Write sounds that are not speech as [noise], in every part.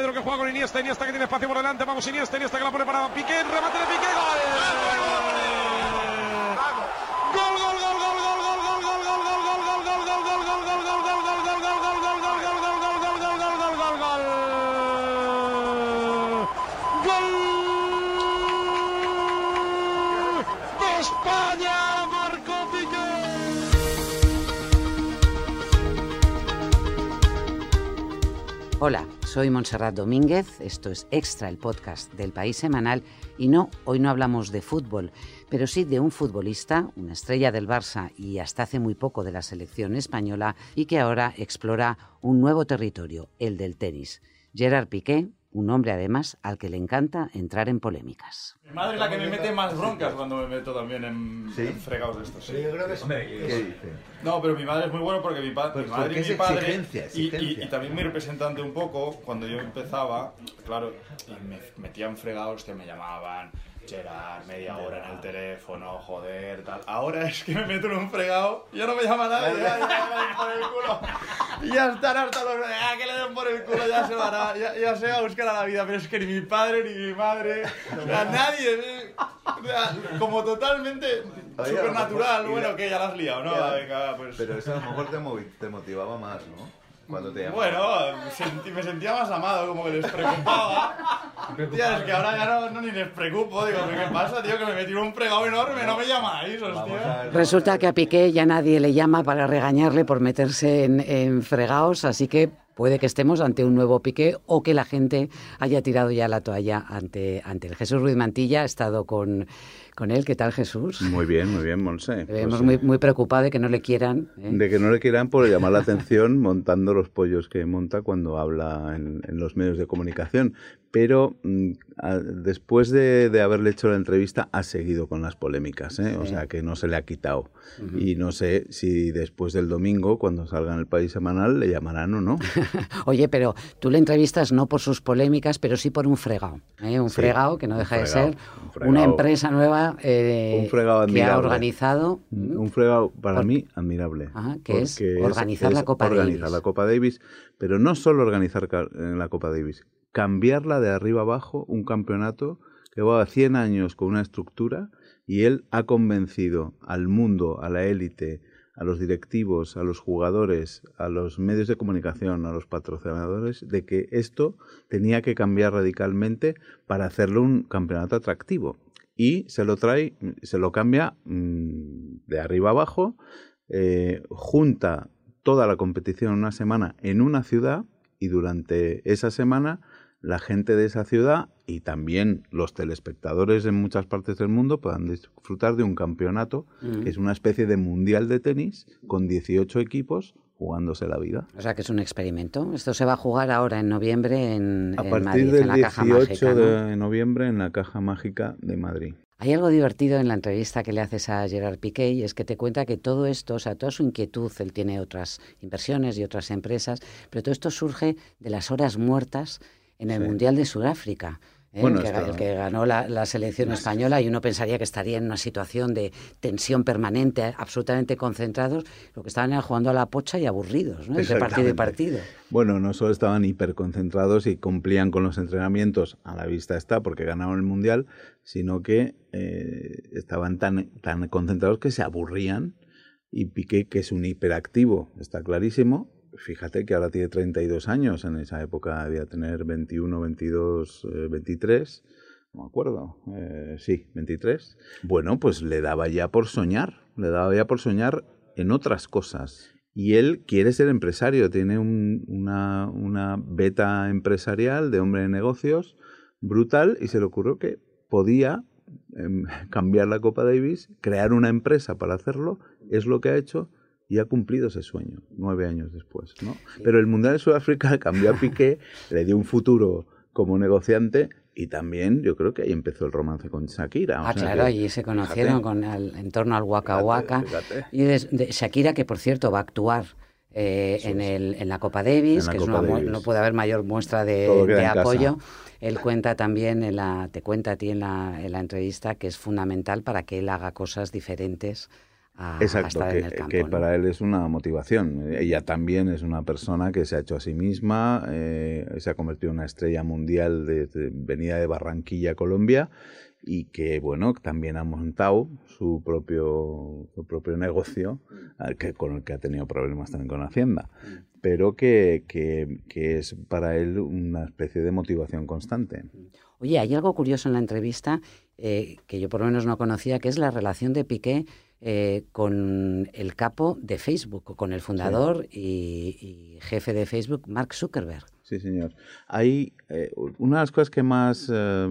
Pedro que juega con Iniesta, Iniesta que tiene espacio por delante, vamos Iniesta, Iniesta que la pone para Piqué, remate de Piqué, gol. Hola, soy Montserrat Domínguez, esto es Extra, el podcast del País Semanal, y no, hoy no hablamos de fútbol, pero sí de un futbolista, una estrella del Barça y hasta hace muy poco de la selección española, y que ahora explora un nuevo territorio, el del tenis. Gerard Piqué, un hombre además al que le encanta entrar en polémicas. Mi madre es la que me mete más broncas cuando me meto también en, ¿Sí? en fregados de estos. sí. Yo creo que es... Hombre, ¿Qué dice? No, pero mi madre es muy bueno porque mi, pa- Pues mi madre y mi padre exigencia, y- y- también mi representante un poco cuando yo empezaba, claro, y me metían fregados que me llamaban Media hora en el teléfono, joder, tal. Ahora es que me meto en un fregado, ya no me llama nadie, ya, ya, ya le den por el culo. Ya están hasta los ya que le den por el culo, ya se va a, ya, ya se va a buscar a la vida, pero es que ni mi padre ni mi madre, o sea, nadie, eh, o sea, como totalmente supernatural, bueno, que ya la has liado, ¿no? Venga, pues... Pero eso a lo mejor te, te motivaba más, ¿no? Cuando te llamaban. Bueno, me sentí- me sentía más amado, como que les preocupaba. Tía, es que ahora ya no, no ni les preocupo. Digo, ¿qué pasa, tío? Que me metieron un fregado enorme, no me llamáis, hostia. Resulta que a Piqué ya nadie le llama para regañarle por meterse en, en fregaos, así que puede que estemos ante un nuevo Piqué o que la gente haya tirado ya la toalla ante, ante él. Jesús Ruiz Mantilla ha estado con, con él. ¿Qué tal, Jesús? Muy bien, muy bien, Monse. Vemos Pues, muy, eh, muy preocupado de que no le quieran. ¿eh? De que no le quieran por llamar la atención montando los pollos que monta cuando habla en, en los medios de comunicación. Pero mm, a- después de, de haberle hecho la entrevista ha seguido con las polémicas, ¿eh? o sea que no se le ha quitado. Y no sé si después del domingo, cuando salga en el País Semanal, le llamarán o no. [laughs] Oye, pero tú le entrevistas no por sus polémicas, pero sí por un fregado. ¿eh? Un Sí, fregado que no deja de ser un una empresa nueva eh, Un que ha organizado. Un fregado para Por- mí admirable. Ajá, que es organizar la Copa organizar Davis. la Copa Davis, pero no solo organizar la Copa Davis, cambiarla de arriba abajo, un campeonato que va a 100 años con una estructura y él ha convencido al mundo, a la élite, a los directivos, a los jugadores, a los medios de comunicación, a los patrocinadores, de que esto tenía que cambiar radicalmente para hacerlo un campeonato atractivo. Y se lo trae, se lo cambia mm, de arriba abajo, eh, junta toda la competición en una semana en una ciudad y durante esa semana la gente de esa ciudad y también los telespectadores en muchas partes del mundo puedan disfrutar de un campeonato Mm. que es una especie de mundial de tenis con 18 equipos jugándose la vida. O sea, que es un experimento. Esto se va a jugar ahora en noviembre en, A en partir Madrid, del en la Caja 18 Mágica. ¿no? de noviembre en la Caja Mágica de Madrid. Hay algo divertido en la entrevista que le haces a Gerard Piqué y es que te cuenta que todo esto, o sea, toda su inquietud, él tiene otras inversiones y otras empresas, pero todo esto surge de las horas muertas en el Sí. Mundial de Sudáfrica. ¿eh? Bueno, que, está- el que ganó la, la selección española y uno pensaría que estaría en una situación de tensión permanente, absolutamente concentrados, lo que estaban era jugando a la pocha y aburridos, ¿no? Entre partido y partido. Bueno, no solo estaban hiperconcentrados y cumplían con los entrenamientos, a la vista está, porque ganaron el Mundial, sino que eh, estaban tan, tan concentrados que se aburrían y Piqué, que es un hiperactivo, está clarísimo, fíjate que ahora tiene 32 años, en esa época debía tener 21, 22, eh, 23, no me acuerdo, eh, sí, 23. Bueno, pues le daba ya por soñar, le daba ya por soñar en otras cosas. Y él quiere ser empresario, tiene un- una, una beta empresarial de hombre de negocios brutal y se le ocurrió que podía em, [laughs] cambiar la Copa Davis, crear una empresa para hacerlo, es lo que ha hecho y ha cumplido ese sueño nueve años después. ¿no? Pero el Mundial de Sudáfrica [laughs] cambió a Piqué, le dio un futuro como negociante y también yo creo que ahí empezó el romance con Shakira. o Ah, sea claro, allí se conocieron fíjate, con al- en torno al Waka Waka. fíjate. Y de, de Shakira, que por cierto va a actuar eh, en, es. el, en la Copa Davis, la que es Copa una mu- Davis. no puede haber mayor muestra de, de en casa. apoyo. Él cuenta también, en la, te cuenta a ti en la, en la entrevista, que es fundamental para que él haga cosas diferentes a, a Exacto, estar que, en el campo. que ¿no? para él es una motivación. Ella también es una persona que se ha hecho a sí misma, eh, se ha convertido en una estrella mundial de, de- venida de Barranquilla, Colombia, y que, bueno, también ha montado su propio, su propio negocio, al que, con el que ha tenido problemas también con Hacienda, pero que, que- que es para él una especie de motivación constante. Oye, hay algo curioso en la entrevista eh, que yo por lo menos no conocía, que es la relación de Piqué eh, con el capo de Facebook, con el fundador y, y jefe de Facebook, Mark Zuckerberg. Sí, señor. Hay eh, una de las cosas que más, eh,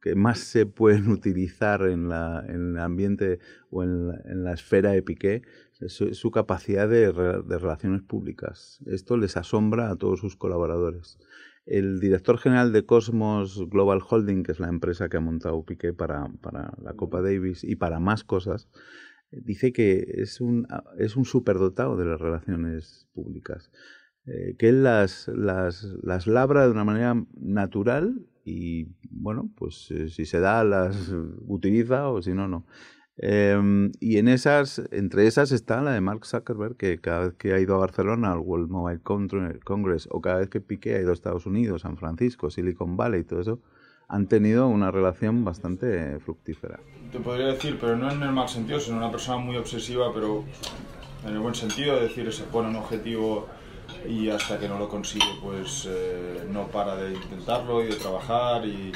que más se pueden [laughs] utilizar en, la, en el ambiente o en la, en la esfera de Piqué es su, su capacidad de, de relaciones públicas. Esto les asombra a todos sus colaboradores. El director general de Cosmos Global Holding, que es la empresa que ha montado Piqué para, para la Copa Davis y para más cosas, dice que es un, es un superdotado de las relaciones públicas eh, que él las, las, las labra de una manera natural y, bueno, pues eh, si se da las utiliza o si no, no. Eh, y en esas, entre esas está la de Mark Zuckerberg, que cada vez que ha ido a Barcelona al World Mobile Con- Congress o cada vez que Piqué ha ido a Estados Unidos, San Francisco, Silicon Valley y todo eso, han tenido una relación bastante fructífera. Te podría decir, pero no en el mal sentido, sino una persona muy obsesiva, pero en el buen sentido, es decir, se pone un objetivo y hasta que no lo consigue, pues eh, no para de intentarlo y de trabajar y...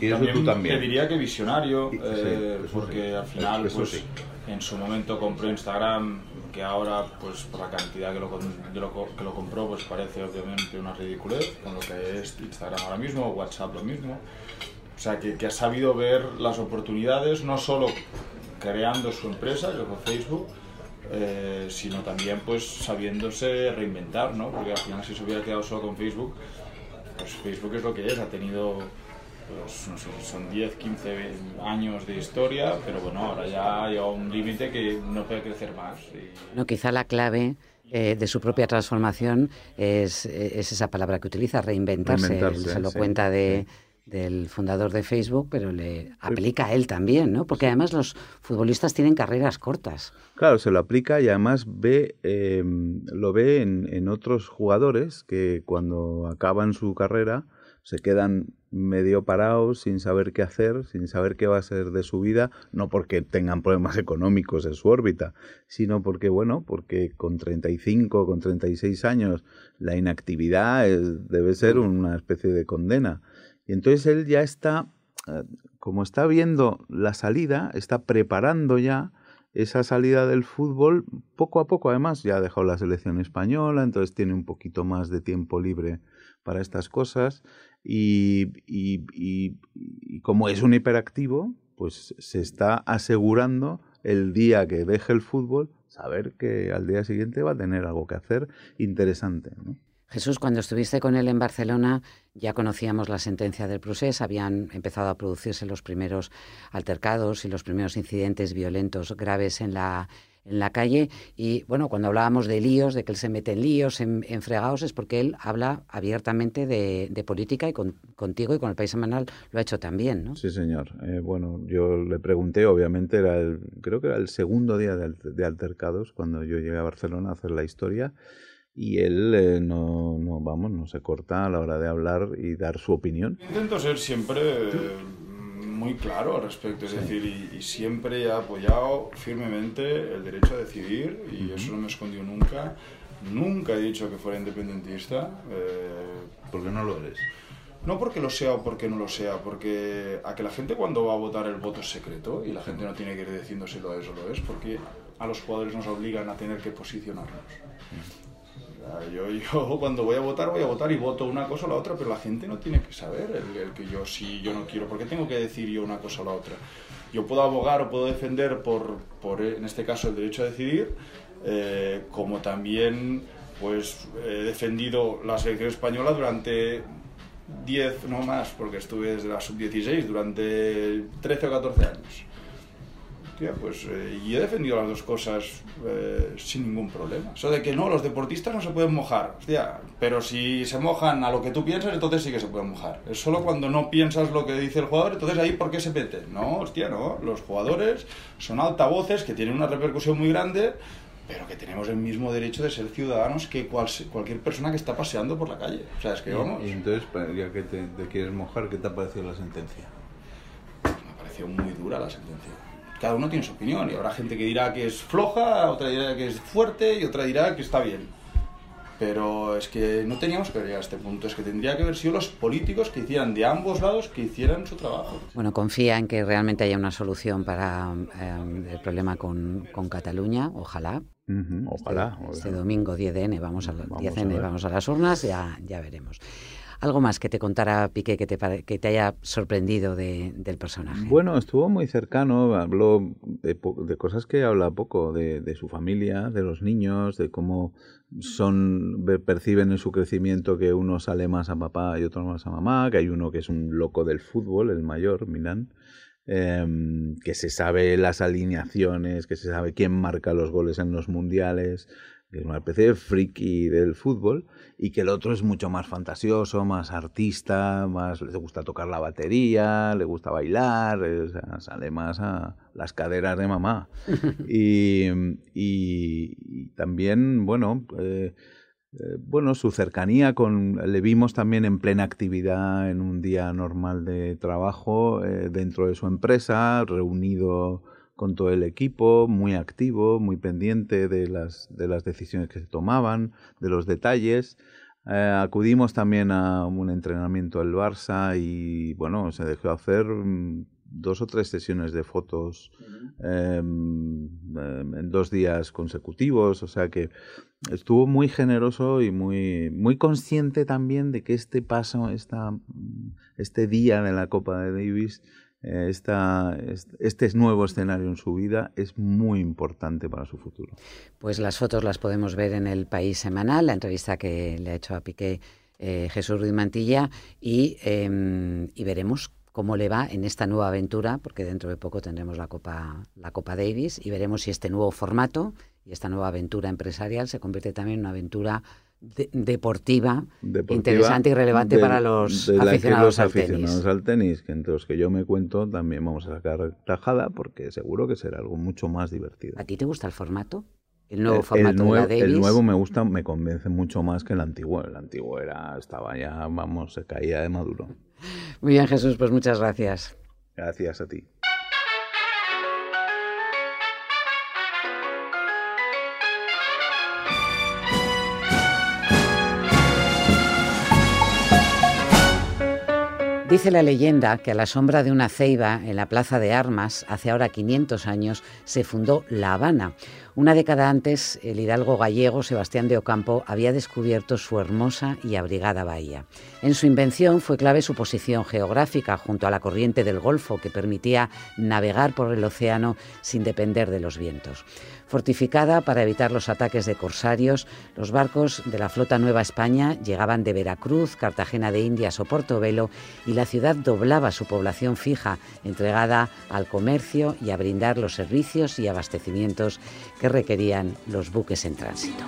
Y eso tú también. Te diría que visionario, Y- sí, eh, eso porque sí. al final, Eso pues sí. en su momento compró Instagram, que ahora, pues por la cantidad que lo, de lo que lo compró, pues parece obviamente una ridiculez, con lo que es Instagram ahora mismo, WhatsApp lo mismo. O sea, que, que ha sabido ver las oportunidades, no solo creando su empresa, que fue Facebook, eh, sino también pues sabiéndose reinventar, ¿no? Porque al final si se hubiera quedado solo con Facebook, pues Facebook es lo que es, ha tenido, pues, no sé, son 10, 15 años de historia, pero bueno, ahora ya ha llegado a un límite que no puede crecer más. y- No, quizá la clave eh, de su propia transformación es, es esa palabra que utiliza, reinventarse. Reinventarse, Él se lo sí, cuenta de, del fundador de Facebook, pero le aplica a él también, ¿no? Porque además los futbolistas tienen carreras cortas. Claro, se lo aplica y además ve, eh, lo ve en, en otros jugadores que cuando acaban su carrera se quedan medio parados sin saber qué hacer, sin saber qué va a ser de su vida, no porque tengan problemas [laughs] económicos en su órbita, sino porque, bueno, porque con 35, con 36 años la inactividad es- debe ser una especie de condena. Y entonces él ya está, eh, como está viendo la salida, está preparando ya esa salida del fútbol poco a poco. Además, ya ha dejado la selección española, entonces tiene un poquito más de tiempo libre para estas cosas. Y, como es un hiperactivo, pues se está asegurando el día que deje el fútbol, saber que al día siguiente va a tener algo que hacer interesante. Jesús, cuando estuviste con él en Barcelona, ya conocíamos la sentencia del procés, habían empezado a producirse los primeros altercados y los primeros incidentes violentos graves en la, en la calle. Y bueno, cuando hablábamos de líos, de que él se mete en líos, en, en fregados, es porque él habla abiertamente de, de política y con- contigo y con el País Semanal lo ha hecho también, ¿no? Sí, señor. Eh, bueno, yo le pregunté, obviamente, era el, creo que era el segundo día de, de altercados cuando yo llegué a Barcelona a hacer la historia y él eh, no, no, vamos, no se corta a la hora de hablar y dar su opinión. Intento ser siempre eh, muy claro al respecto, es decir, y, y siempre he apoyado firmemente el derecho a decidir y eso no me he escondido nunca. Nunca he dicho que fuera independentista. eh, ¿Por qué no lo eres? no porque lo sea o porque no lo sea, porque a que la gente cuando va a votar el voto es secreto y la gente no tiene que ir diciendo si lo es o lo es, porque a los jugadores nos obligan a tener que posicionarnos. Yo, yo [laughs] cuando voy a votar, voy a votar y voto una cosa o la otra, pero la gente no tiene que saber el, que yo sí, yo no quiero, porque tengo que decir yo una cosa o la otra. Yo puedo abogar o puedo defender por, por en este caso, el derecho a decidir, eh, como también pues he defendido la selección española durante 10, no más, porque estuve desde la sub-16, durante 13 o 14 años. Hostia, pues eh, y he defendido las dos cosas eh, sin ningún problema. Eso de que no, los deportistas no se pueden mojar. Hostia, pero si se mojan a lo que tú piensas, entonces sí que se pueden mojar. Es solo cuando no piensas lo que dice el jugador, entonces ahí ¿por qué se meten? No, hostia, no. Los jugadores son altavoces que tienen una repercusión muy grande, pero que tenemos el mismo derecho de ser ciudadanos que cual- cualquier persona que está paseando por la calle. O sea, es que vamos. Y entonces, ya que te, te quieres mojar, ¿qué te ha parecido la sentencia? Me pareció muy dura la sentencia. Cada uno tiene su opinión y habrá gente que dirá que es floja, otra dirá que es fuerte y otra dirá que está bien. Pero es que no teníamos que llegar a este punto, es que tendría que haber sido los políticos que hicieran de ambos lados que hicieran su trabajo. Bueno, confía en que realmente haya una solución para eh, el problema con, con Cataluña, ojalá. Ojalá. Este ojalá. domingo 10N, vamos a, la- Vamos 10N, a ver. vamos a las urnas, ya, ya veremos. ¿Algo más que te contara Piqué que te, que te haya sorprendido de- del personaje? Bueno, estuvo muy cercano, habló de, de cosas que habla poco, de, de su familia, de los niños, de cómo son perciben en su crecimiento que uno sale más a papá y otro más a mamá, que hay uno que es un loco del fútbol, el mayor, Milán, em, que se sabe las alineaciones, que se sabe quién marca los goles en los mundiales, que es una especie de friki del fútbol, y que el otro es mucho más fantasioso, más artista, más le gusta tocar la batería, le gusta bailar, eh, sale más a las caderas de mamá. [laughs] y, y- y también, bueno, eh, eh, bueno, su cercanía con, le vimos también en plena actividad en un día normal de trabajo eh, dentro de su empresa, reunido con todo el equipo, muy activo, muy pendiente de las, de las decisiones que se tomaban, de los detalles. Eh, acudimos también a un entrenamiento del Barça y bueno, se dejó hacer mm, dos o tres sesiones de fotos em, em, en dos días consecutivos, o sea que estuvo muy generoso y muy, muy consciente también de que este paso, esta, este día de la Copa de Davis, esta, est- este nuevo escenario en su vida es muy importante para su futuro. Pues las fotos las podemos ver en el País Semanal, la entrevista que le ha hecho a Piqué eh, Jesús Ruiz Mantilla, y, eh, y veremos cómo le va en esta nueva aventura, porque dentro de poco tendremos la Copa, la Copa Davis, y veremos si este nuevo formato y esta nueva aventura empresarial se convierte también en una aventura de- deportiva, Deportiva interesante y relevante de- para los de aficionados los al aficionados tenis. al tenis, que entre los que yo me cuento también vamos a sacar tajada porque seguro que será algo mucho más divertido. ¿A ti te gusta el formato? El nuevo El- formato el, de la Davis. el nuevo me gusta, me convence mucho más que el antiguo. El antiguo era, estaba ya, vamos, se caía de maduro. Muy bien, Jesús, pues muchas gracias. Gracias a ti. Dice la leyenda que a la sombra de una ceiba en la Plaza de Armas, hace ahora 500 años, se fundó La Habana. Una década antes, el hidalgo gallego Sebastián de Ocampo había descubierto su hermosa y abrigada bahía. En su invención fue clave su posición geográfica junto a la corriente del Golfo que permitía navegar por el océano sin depender de los vientos. Fortificada para evitar los ataques de corsarios, los barcos de la flota Nueva España llegaban de Veracruz, Cartagena de Indias o Portobelo y la ciudad doblaba su población fija, entregada al comercio y a brindar los servicios y abastecimientos que requerían los buques en tránsito.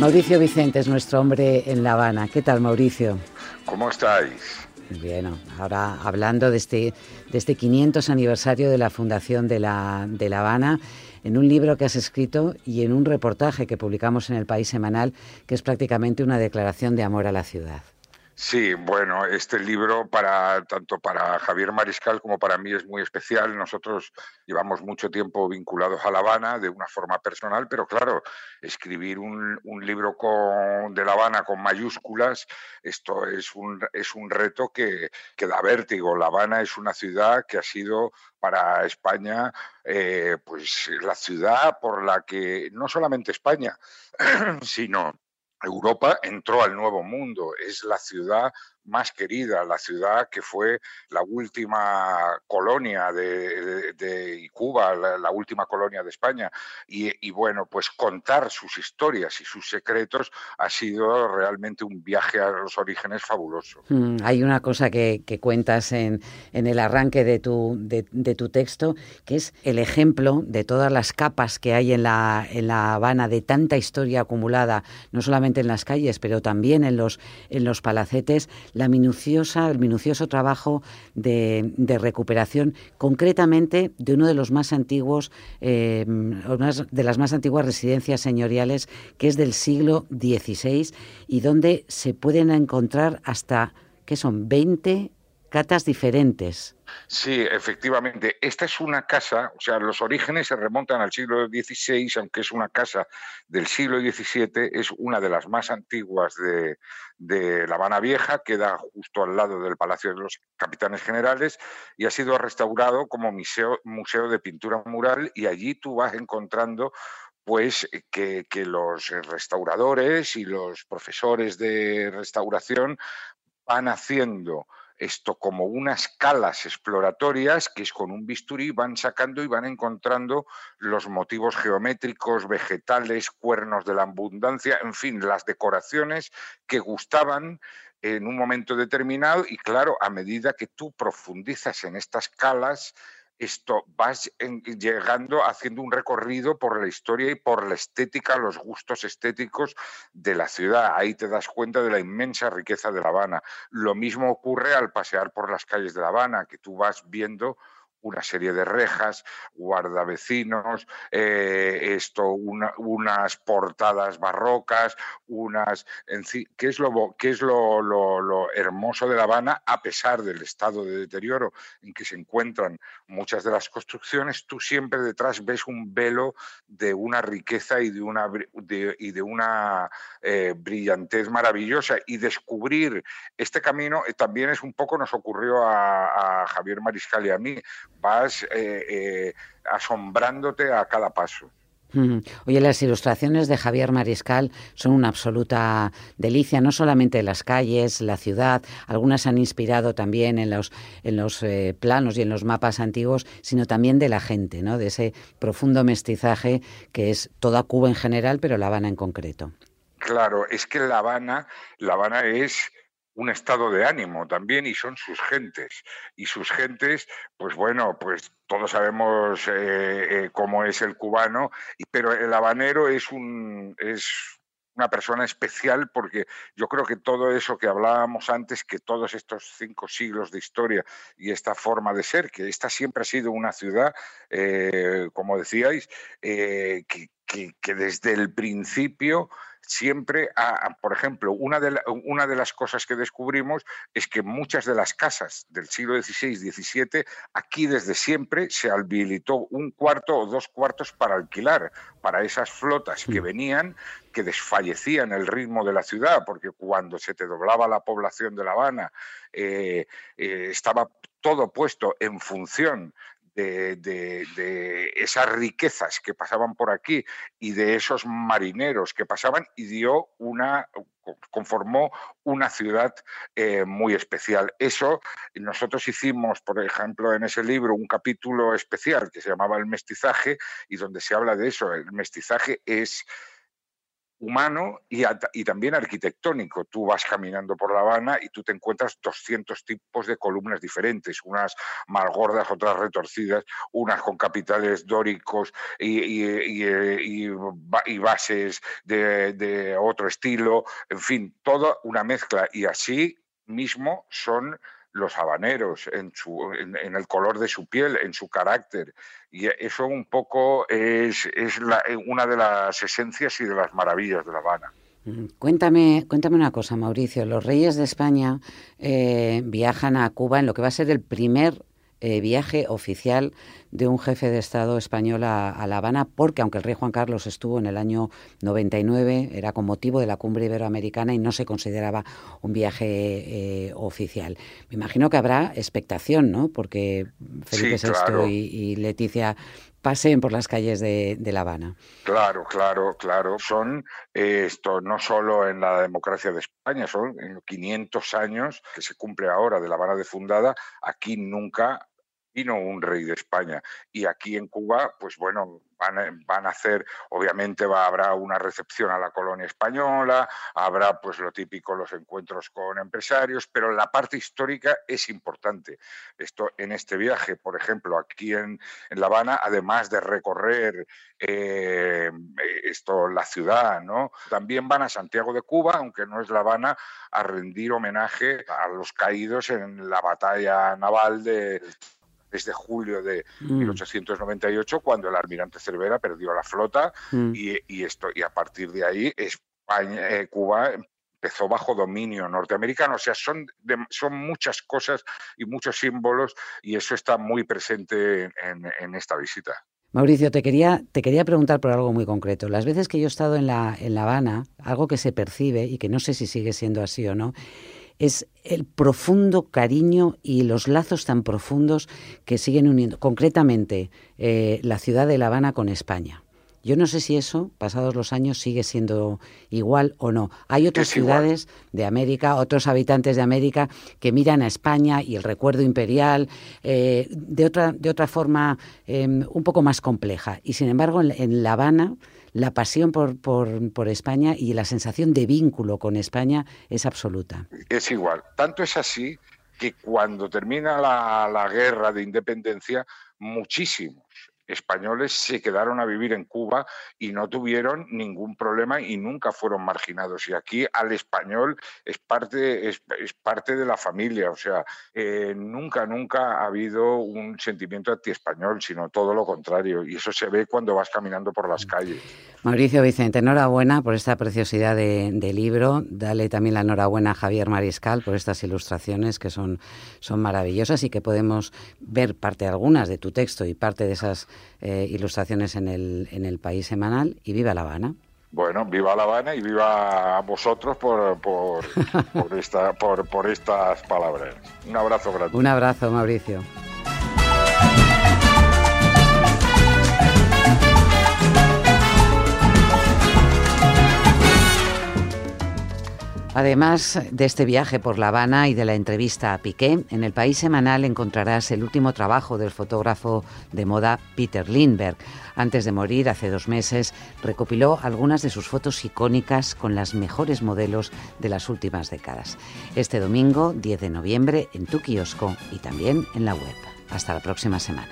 Mauricio Vicente es nuestro hombre en La Habana. ¿Qué tal, Mauricio? ¿Cómo estáis? Bueno, ahora hablando de este, de este 500 aniversario de la fundación de la, de La Habana, en un libro que has escrito y en un reportaje que publicamos en el País Semanal, que es prácticamente una declaración de amor a la ciudad. Sí, bueno, este libro para tanto para Javier Mariscal como para mí es muy especial. Nosotros llevamos mucho tiempo vinculados a La Habana de una forma personal, pero claro, escribir un, un libro con, de La Habana con mayúsculas, esto es un, es un reto que, da vértigo. La Habana es una ciudad que ha sido para España, eh, pues la ciudad por la que no solamente España, [clears throat] sino Europa entró al nuevo mundo, es la ciudad más querida, la ciudad que fue la última colonia de, Cuba, la, última colonia de España. Y, bueno, pues contar sus historias y sus secretos ha sido realmente un viaje a los orígenes fabuloso. Mm, hay una cosa que, cuentas en, el arranque de tu, de, tu texto, que es el ejemplo de todas las capas que hay en la, en la Habana, de tanta historia acumulada, no solamente en las calles, pero también en los, en los palacetes, la minuciosa, el minucioso trabajo de, recuperación, concretamente de uno de los más antiguos, eh, de las más antiguas residencias señoriales, que es del siglo XVI y donde se pueden encontrar hasta, ¿qué son? 20 catas diferentes. Sí, efectivamente. Esta es una casa, o sea, los orígenes se remontan al siglo XVI, aunque es una casa del siglo XVII, es una de las más antiguas de, La Habana Vieja, queda justo al lado del Palacio de los Capitanes Generales y ha sido restaurado como museo, de pintura mural y allí tú vas encontrando pues que, los restauradores y los profesores de restauración van haciendo esto como unas calas exploratorias que es con un bisturí van sacando y van encontrando los motivos geométricos, vegetales, cuernos de la abundancia, en fin, las decoraciones que gustaban en un momento determinado y claro, a medida que tú profundizas en estas calas, esto vas llegando haciendo un recorrido por la historia y por la estética, los gustos estéticos de la ciudad. Ahí te das cuenta de la inmensa riqueza de La Habana. Lo mismo ocurre al pasear por las calles de La Habana, que tú vas viendo una serie de rejas, guardavecinos, eh, esto, unas portadas barrocas, unas, ¿qué es, lo, qué es lo, hermoso de La Habana a pesar del estado de deterioro en que se encuentran muchas de las construcciones? Tú siempre detrás ves un velo de una riqueza y de una, y de una eh, brillantez maravillosa y descubrir este camino eh, también es un poco, nos ocurrió a Javier Mariscal y a mí, vas eh, eh, asombrándote a cada paso. Oye, las ilustraciones de Javier Mariscal son una absoluta delicia, no solamente las calles, la ciudad, algunas han inspirado también en los, en los eh, planos y en los mapas antiguos, sino también de la gente, ¿no? de ese profundo mestizaje que es toda Cuba en general, pero La Habana en concreto. Claro, es que La Habana, La Habana es un estado de ánimo también y son sus gentes. Y sus gentes, pues bueno, pues todos sabemos eh, eh, cómo es el cubano, pero el habanero es un... Es, una persona especial porque yo creo que todo eso que hablábamos antes, que todos estos cinco siglos de historia y esta forma de ser, que esta siempre ha sido una ciudad, eh, como decíais, que, que, desde el principio siempre, por ejemplo, una de, una de las cosas que descubrimos es que muchas de las casas del siglo XVI-XVII, aquí desde siempre se habilitó un cuarto o dos cuartos para alquilar para esas flotas que venían, que desfallecían el ritmo de la ciudad, porque cuando se te doblaba la población de La Habana, eh, eh, estaba todo puesto en función de, esas riquezas que pasaban por aquí y de esos marineros que pasaban y dio una conformó una ciudad eh, muy especial. Eso nosotros hicimos, por ejemplo, en ese libro un capítulo especial que se llamaba El mestizaje y donde se habla de eso. El mestizaje es humano y, también arquitectónico. Tú vas caminando por La Habana y tú te encuentras 200 tipos de columnas diferentes, unas más gordas, otras retorcidas, unas con capitales dóricos y, bases de, otro estilo, en fin, toda una mezcla. Y así mismo son los habaneros, en, su, en, el color de su piel, en su carácter. Y eso un poco es, es una de las esencias y de las maravillas de La Habana. Mm, cuéntame, cuéntame una cosa, Mauricio. Los reyes de España eh, viajan a Cuba en lo que va a ser el primer eh, viaje oficial de un jefe de Estado español a, La Habana, porque aunque el rey Juan Carlos estuvo en el año 99, era con motivo de la cumbre iberoamericana y no se consideraba un viaje eh, oficial. Me imagino que habrá expectación, ¿no? Porque Felipe VI y, Leticia paseen por las calles de, La Habana. Claro, claro, claro. Son eh, esto no solo en la democracia de España, son en 500 años que se cumple ahora de La Habana de fundada, aquí nunca un rey de España. Y aquí en Cuba, pues bueno, van, a hacer, obviamente va, habrá una recepción a la colonia española, habrá pues lo típico, los encuentros con empresarios, pero la parte histórica es importante. Esto en este viaje, por ejemplo, aquí en, La Habana, además de recorrer eh, esto, la ciudad, ¿no? También van a Santiago de Cuba, aunque no es La Habana, a rendir homenaje a los caídos en la batalla naval de desde julio de 1898, mm. cuando el almirante Cervera perdió la flota mm. y, esto y a partir de ahí España, eh, Cuba empezó bajo dominio norteamericano. O sea, son, son muchas cosas y muchos símbolos y eso está muy presente en, esta visita. Mauricio, te quería, te quería preguntar por algo muy concreto. Las veces que yo he estado en La, en la Habana, algo que se percibe y que no sé si sigue siendo así o no, es el profundo cariño y los lazos tan profundos que siguen uniendo, concretamente eh, la ciudad de La Habana con España. Yo no sé si eso, pasados los años, sigue siendo igual o no. Hay otras ciudades de América, otros habitantes de América que miran a España y el recuerdo imperial eh, de, otra, de otra forma em, un poco más compleja. Y sin embargo, en La Habana la pasión por, por, España y la sensación de vínculo con España es absoluta. Es igual. Tanto es así que cuando termina la, la guerra de independencia, muchísimos españoles se quedaron a vivir en Cuba y no tuvieron ningún problema y nunca fueron marginados. Y aquí al español es parte, es, parte de la familia, o sea, eh, nunca, nunca ha habido un sentimiento anti-español, sino todo lo contrario. Y eso se ve cuando vas caminando por las calles. Mauricio Vicente, enhorabuena por esta preciosidad de, libro. Dale también la enhorabuena a Javier Mariscal por estas ilustraciones que son, son maravillosas y que podemos ver parte algunas de tu texto y parte de esas eh, ilustraciones en el, en el país semanal. Y viva La Habana. Bueno, viva La Habana y viva a vosotros por, por, [laughs] por, esta, por, por estas palabras. Un abrazo grande. Un abrazo, Mauricio. Además de este viaje por La Habana y de la entrevista a Piqué, en el País Semanal encontrarás el último trabajo del fotógrafo de moda Peter Lindbergh. Antes de morir, hace dos meses, recopiló algunas de sus fotos icónicas con las mejores modelos de las últimas décadas. Este domingo, 10 de noviembre, en tu kiosco y también en la web. Hasta la próxima semana.